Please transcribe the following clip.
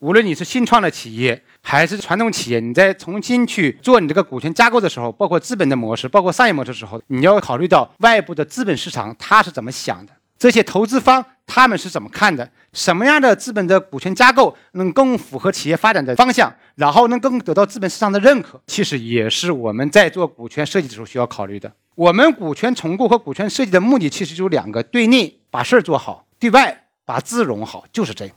无论你是新创的企业还是传统企业，你在重新去做你这个股权架构的时候，包括资本的模式，包括商业模式的时候，你要考虑到外部的资本市场它是怎么想的，这些投资方他们是怎么看的，什么样的资本的股权架构能更符合企业发展的方向，然后能更得到资本市场的认可，其实也是我们在做股权设计的时候需要考虑的。我们股权重构和股权设计的目的其实就两个：对内把事儿做好，对外把资融好，就是这样。